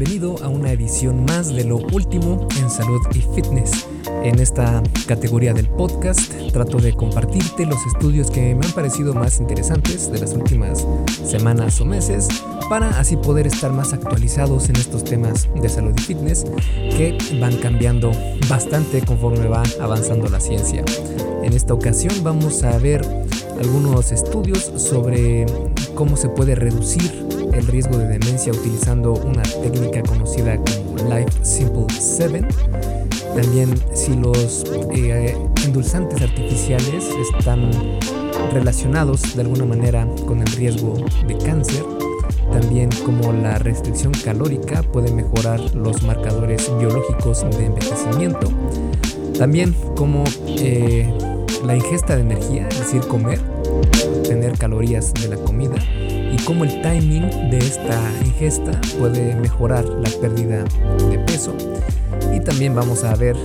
bienvenido a una edición más de lo último en salud y fitness. En esta categoría del podcast trato de compartirte los estudios que me han parecido más interesantes de las últimas semanas o meses para así poder estar más actualizados en estos temas de salud y fitness que van cambiando bastante conforme va avanzando la ciencia. En esta ocasión vamos a ver algunos estudios sobre cómo se puede reducir el riesgo de demencia utilizando una técnica conocida como Life Simple 7. También si los eh, endulzantes artificiales están relacionados de alguna manera con el riesgo de cáncer. También como la restricción calórica puede mejorar los marcadores biológicos de envejecimiento. También como eh, la ingesta de energía, es decir, comer, obtener calorías de la comida y cómo el timing de esta ingesta puede mejorar la pérdida de peso. Y también vamos a ver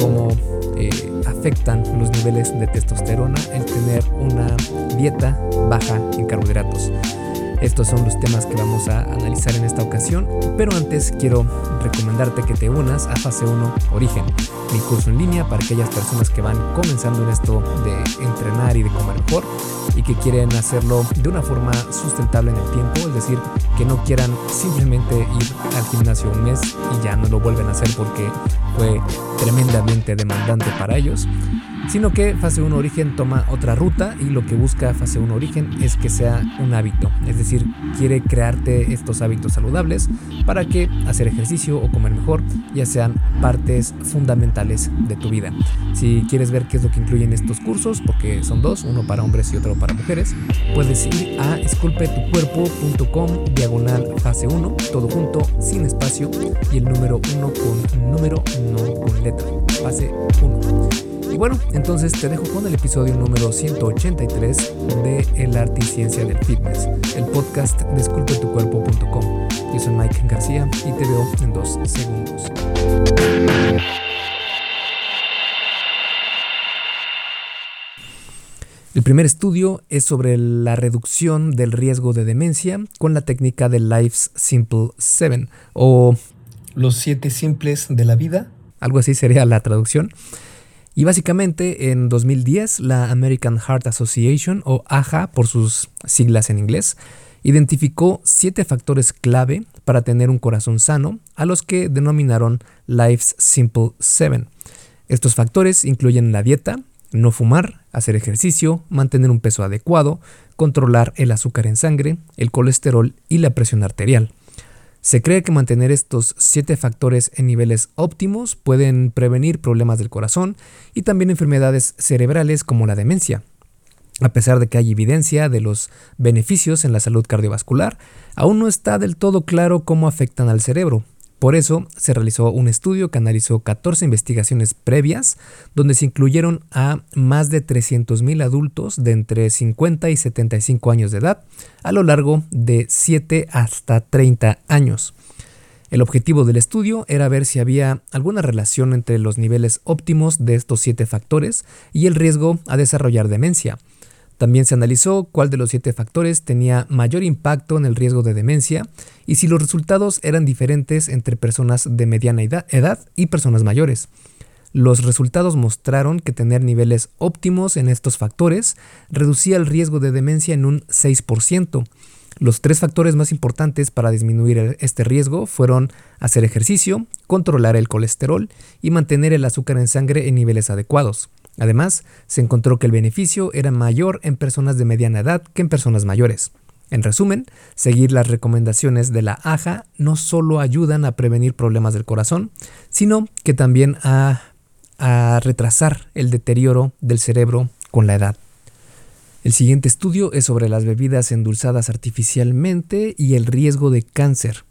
cómo eh, afectan los niveles de testosterona el tener una dieta baja en carbohidratos. Estos son los temas que vamos a analizar en esta ocasión, pero antes quiero recomendarte que te unas a Fase 1 Origen, mi curso en línea para aquellas personas que van comenzando en esto de entrenar y de comer mejor y que quieren hacerlo de una forma sustentable en el tiempo, es decir, que no quieran simplemente ir al gimnasio un mes y ya no lo vuelven a hacer porque fue tremendamente demandante para ellos sino que fase 1 origen toma otra ruta y lo que busca fase 1 origen es que sea un hábito, es decir, quiere crearte estos hábitos saludables para que hacer ejercicio o comer mejor ya sean partes fundamentales de tu vida. Si quieres ver qué es lo que incluyen estos cursos, porque son dos, uno para hombres y otro para mujeres, puedes ir a esculpetucuerpo.com diagonal fase 1, todo junto, sin espacio y el número 1 con número, no con letra, fase 1. Y bueno, entonces te dejo con el episodio número 183 de El Arte y Ciencia del Fitness, el podcast de esculpetucuerpo.com. Yo soy Mike García y te veo en dos segundos. El primer estudio es sobre la reducción del riesgo de demencia con la técnica de Life's Simple 7 o los siete simples de la vida, algo así sería la traducción. Y básicamente en 2010 la American Heart Association, o AHA por sus siglas en inglés, identificó siete factores clave para tener un corazón sano, a los que denominaron Life's Simple 7. Estos factores incluyen la dieta, no fumar, hacer ejercicio, mantener un peso adecuado, controlar el azúcar en sangre, el colesterol y la presión arterial. Se cree que mantener estos siete factores en niveles óptimos pueden prevenir problemas del corazón y también enfermedades cerebrales como la demencia. A pesar de que hay evidencia de los beneficios en la salud cardiovascular, aún no está del todo claro cómo afectan al cerebro, por eso se realizó un estudio que analizó 14 investigaciones previas, donde se incluyeron a más de 300.000 adultos de entre 50 y 75 años de edad a lo largo de 7 hasta 30 años. El objetivo del estudio era ver si había alguna relación entre los niveles óptimos de estos siete factores y el riesgo a desarrollar demencia. También se analizó cuál de los siete factores tenía mayor impacto en el riesgo de demencia y si los resultados eran diferentes entre personas de mediana edad y personas mayores. Los resultados mostraron que tener niveles óptimos en estos factores reducía el riesgo de demencia en un 6%. Los tres factores más importantes para disminuir este riesgo fueron hacer ejercicio, controlar el colesterol y mantener el azúcar en sangre en niveles adecuados. Además, se encontró que el beneficio era mayor en personas de mediana edad que en personas mayores. En resumen, seguir las recomendaciones de la AJA no solo ayudan a prevenir problemas del corazón, sino que también a, a retrasar el deterioro del cerebro con la edad. El siguiente estudio es sobre las bebidas endulzadas artificialmente y el riesgo de cáncer.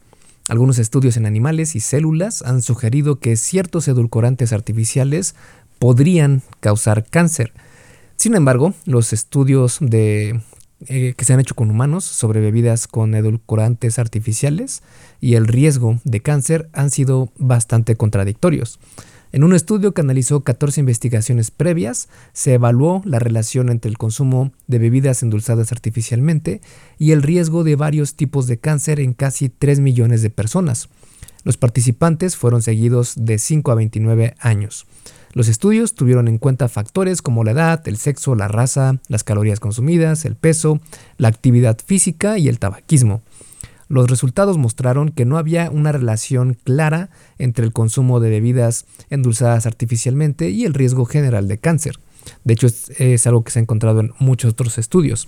Algunos estudios en animales y células han sugerido que ciertos edulcorantes artificiales podrían causar cáncer. Sin embargo, los estudios eh, que se han hecho con humanos sobre bebidas con edulcorantes artificiales y el riesgo de cáncer han sido bastante contradictorios. En un estudio que analizó 14 investigaciones previas, se evaluó la relación entre el consumo de bebidas endulzadas artificialmente y el riesgo de varios tipos de cáncer en casi 3 millones de personas. Los participantes fueron seguidos de 5 a 29 años. Los estudios tuvieron en cuenta factores como la edad, el sexo, la raza, las calorías consumidas, el peso, la actividad física y el tabaquismo. Los resultados mostraron que no había una relación clara entre el consumo de bebidas endulzadas artificialmente y el riesgo general de cáncer. De hecho, es, algo que se ha encontrado en muchos otros estudios.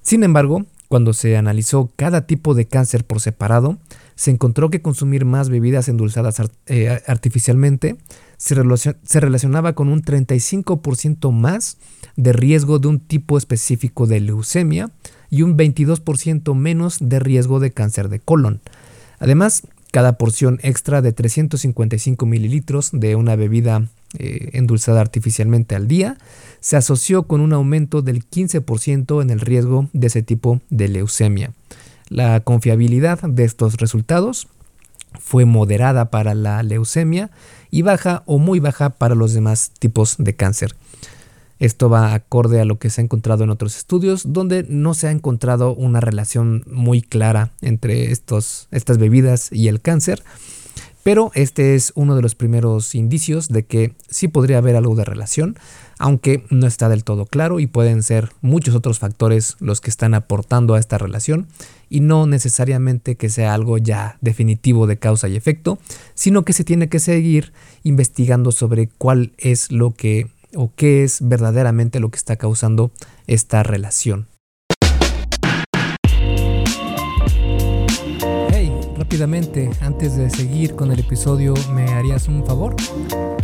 Sin embargo, cuando se analizó cada tipo de cáncer por separado, se encontró que consumir más bebidas endulzadas eh, artificialmente se, relacionaba con un 35% más de riesgo de un tipo específico de leucemia y un 22% menos de riesgo de cáncer de colon. Además, cada porción extra de 355 mililitros de una bebida eh, endulzada artificialmente al día se asoció con un aumento del 15% en el riesgo de ese tipo de leucemia. La confiabilidad de estos resultados fue moderada para la leucemia y baja o muy baja para los demás tipos de cáncer. Esto va acorde a lo que se ha encontrado en otros estudios, donde no se ha encontrado una relación muy clara entre estos, estas bebidas y el cáncer. Pero este es uno de los primeros indicios de que sí podría haber algo de relación, aunque no está del todo claro y pueden ser muchos otros factores los que están aportando a esta relación y no necesariamente que sea algo ya definitivo de causa y efecto, sino que se tiene que seguir investigando sobre cuál es lo que o qué es verdaderamente lo que está causando esta relación. Rápidamente, antes de seguir con el episodio, ¿me harías un favor?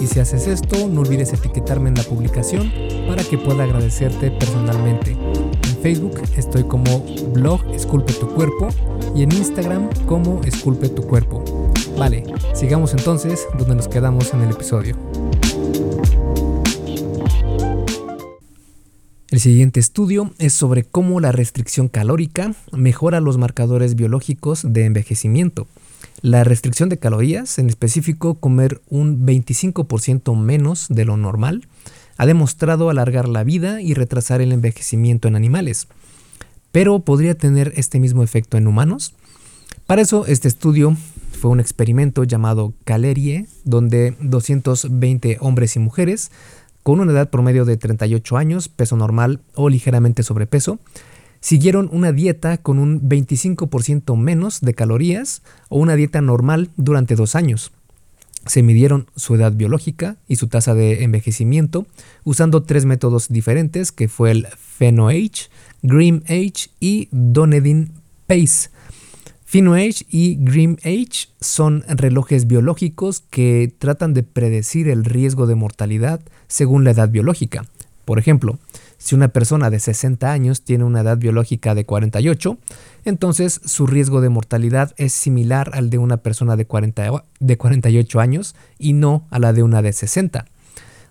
Y si haces esto, no olvides etiquetarme en la publicación para que pueda agradecerte personalmente. En Facebook estoy como blog Esculpe tu cuerpo y en Instagram como Esculpe tu cuerpo. Vale, sigamos entonces donde nos quedamos en el episodio. El siguiente estudio es sobre cómo la restricción calórica mejora los marcadores biológicos de envejecimiento. La restricción de calorías, en específico comer un 25% menos de lo normal, ha demostrado alargar la vida y retrasar el envejecimiento en animales. Pero ¿podría tener este mismo efecto en humanos? Para eso, este estudio fue un experimento llamado Calerie, donde 220 hombres y mujeres con una edad promedio de 38 años, peso normal o ligeramente sobrepeso, siguieron una dieta con un 25% menos de calorías o una dieta normal durante dos años. Se midieron su edad biológica y su tasa de envejecimiento usando tres métodos diferentes que fue el PhenoAge, GrimAge y Donedin Pace. PhenoAge y GrimAge son relojes biológicos que tratan de predecir el riesgo de mortalidad según la edad biológica. Por ejemplo, si una persona de 60 años tiene una edad biológica de 48, entonces su riesgo de mortalidad es similar al de una persona de, 40, de 48 años y no a la de una de 60.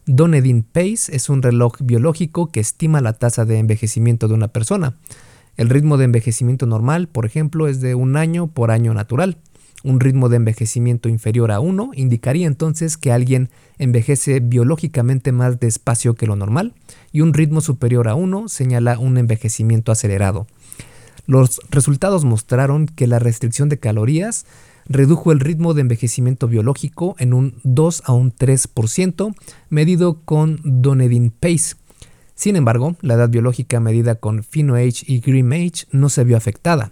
Donedin Pace es un reloj biológico que estima la tasa de envejecimiento de una persona. El ritmo de envejecimiento normal, por ejemplo, es de un año por año natural. Un ritmo de envejecimiento inferior a 1 indicaría entonces que alguien envejece biológicamente más despacio que lo normal y un ritmo superior a 1 señala un envejecimiento acelerado. Los resultados mostraron que la restricción de calorías redujo el ritmo de envejecimiento biológico en un 2 a un 3% medido con Donedin Pace, sin embargo, la edad biológica medida con PhenoAge y GrimAge no se vio afectada.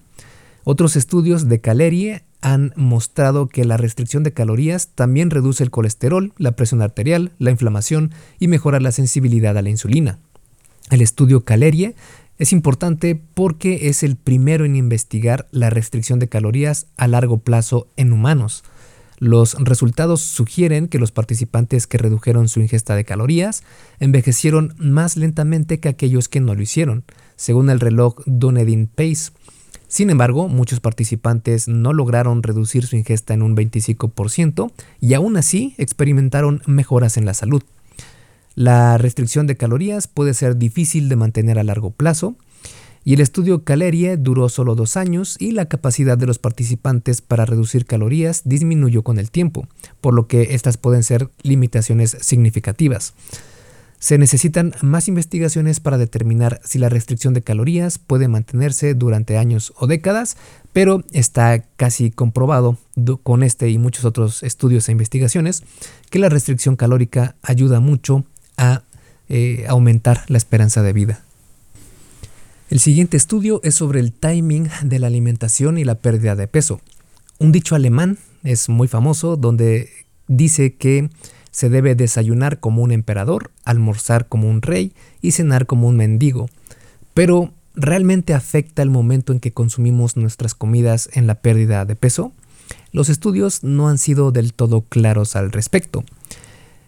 Otros estudios de Calerie han mostrado que la restricción de calorías también reduce el colesterol, la presión arterial, la inflamación y mejora la sensibilidad a la insulina. El estudio Calerie es importante porque es el primero en investigar la restricción de calorías a largo plazo en humanos. Los resultados sugieren que los participantes que redujeron su ingesta de calorías envejecieron más lentamente que aquellos que no lo hicieron, según el reloj Dunedin Pace. Sin embargo, muchos participantes no lograron reducir su ingesta en un 25% y aún así experimentaron mejoras en la salud. La restricción de calorías puede ser difícil de mantener a largo plazo y el estudio Calerie duró solo dos años y la capacidad de los participantes para reducir calorías disminuyó con el tiempo, por lo que estas pueden ser limitaciones significativas. Se necesitan más investigaciones para determinar si la restricción de calorías puede mantenerse durante años o décadas, pero está casi comprobado con este y muchos otros estudios e investigaciones que la restricción calórica ayuda mucho a eh, aumentar la esperanza de vida. El siguiente estudio es sobre el timing de la alimentación y la pérdida de peso. Un dicho alemán es muy famoso donde dice que se debe desayunar como un emperador, almorzar como un rey y cenar como un mendigo. Pero, ¿realmente afecta el momento en que consumimos nuestras comidas en la pérdida de peso? Los estudios no han sido del todo claros al respecto.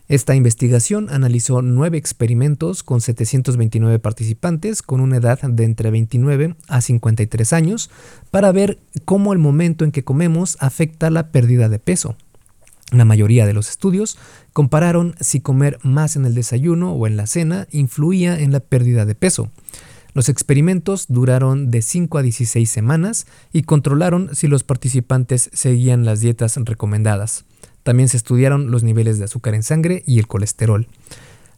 Esta investigación analizó nueve experimentos con 729 participantes con una edad de entre 29 a 53 años para ver cómo el momento en que comemos afecta la pérdida de peso. La mayoría de los estudios compararon si comer más en el desayuno o en la cena influía en la pérdida de peso. Los experimentos duraron de 5 a 16 semanas y controlaron si los participantes seguían las dietas recomendadas. También se estudiaron los niveles de azúcar en sangre y el colesterol.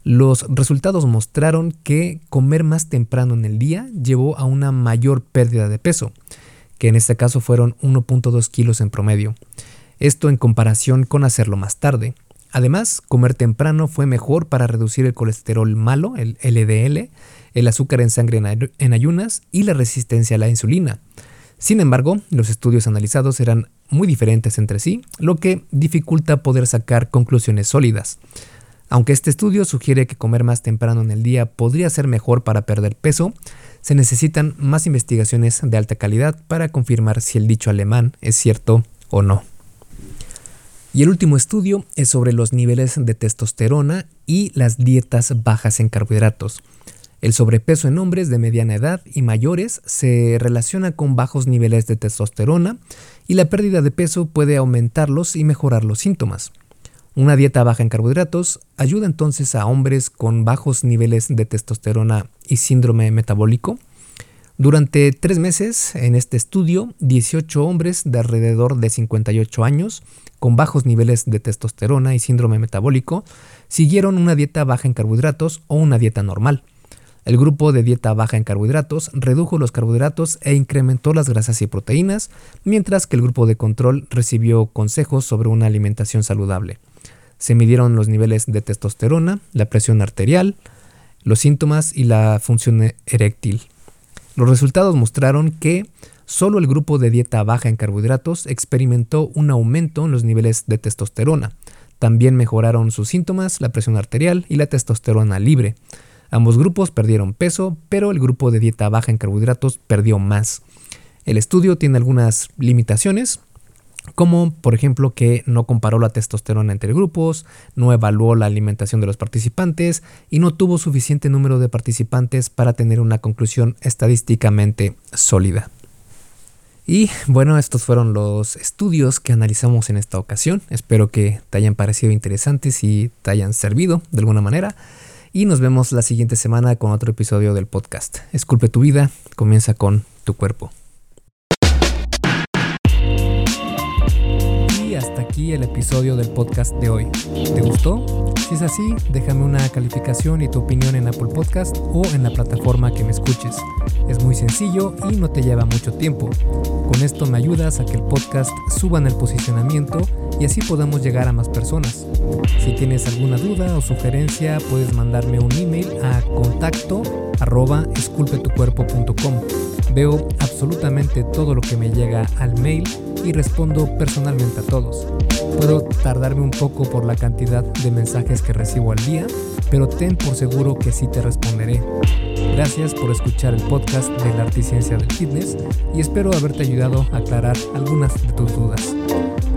Los resultados mostraron que comer más temprano en el día llevó a una mayor pérdida de peso, que en este caso fueron 1.2 kilos en promedio. Esto en comparación con hacerlo más tarde. Además, comer temprano fue mejor para reducir el colesterol malo, el LDL, el azúcar en sangre en ayunas y la resistencia a la insulina. Sin embargo, los estudios analizados eran muy diferentes entre sí, lo que dificulta poder sacar conclusiones sólidas. Aunque este estudio sugiere que comer más temprano en el día podría ser mejor para perder peso, se necesitan más investigaciones de alta calidad para confirmar si el dicho alemán es cierto o no. Y el último estudio es sobre los niveles de testosterona y las dietas bajas en carbohidratos. El sobrepeso en hombres de mediana edad y mayores se relaciona con bajos niveles de testosterona y la pérdida de peso puede aumentarlos y mejorar los síntomas. Una dieta baja en carbohidratos ayuda entonces a hombres con bajos niveles de testosterona y síndrome metabólico. Durante tres meses en este estudio, 18 hombres de alrededor de 58 años con bajos niveles de testosterona y síndrome metabólico siguieron una dieta baja en carbohidratos o una dieta normal. El grupo de dieta baja en carbohidratos redujo los carbohidratos e incrementó las grasas y proteínas, mientras que el grupo de control recibió consejos sobre una alimentación saludable. Se midieron los niveles de testosterona, la presión arterial, los síntomas y la función eréctil. Los resultados mostraron que solo el grupo de dieta baja en carbohidratos experimentó un aumento en los niveles de testosterona. También mejoraron sus síntomas, la presión arterial y la testosterona libre. Ambos grupos perdieron peso, pero el grupo de dieta baja en carbohidratos perdió más. El estudio tiene algunas limitaciones, como por ejemplo que no comparó la testosterona entre grupos, no evaluó la alimentación de los participantes y no tuvo suficiente número de participantes para tener una conclusión estadísticamente sólida. Y bueno, estos fueron los estudios que analizamos en esta ocasión. Espero que te hayan parecido interesantes y te hayan servido de alguna manera y nos vemos la siguiente semana con otro episodio del podcast. Esculpe tu vida, comienza con tu cuerpo. Aquí el episodio del podcast de hoy. ¿Te gustó? Si es así, déjame una calificación y tu opinión en Apple Podcast o en la plataforma que me escuches. Es muy sencillo y no te lleva mucho tiempo. Con esto me ayudas a que el podcast suba en el posicionamiento y así podamos llegar a más personas. Si tienes alguna duda o sugerencia, puedes mandarme un email a contacto. Veo absolutamente todo lo que me llega al mail y respondo personalmente a todos. Puedo tardarme un poco por la cantidad de mensajes que recibo al día, pero ten por seguro que sí te responderé. Gracias por escuchar el podcast de la Articiencia del Fitness y espero haberte ayudado a aclarar algunas de tus dudas.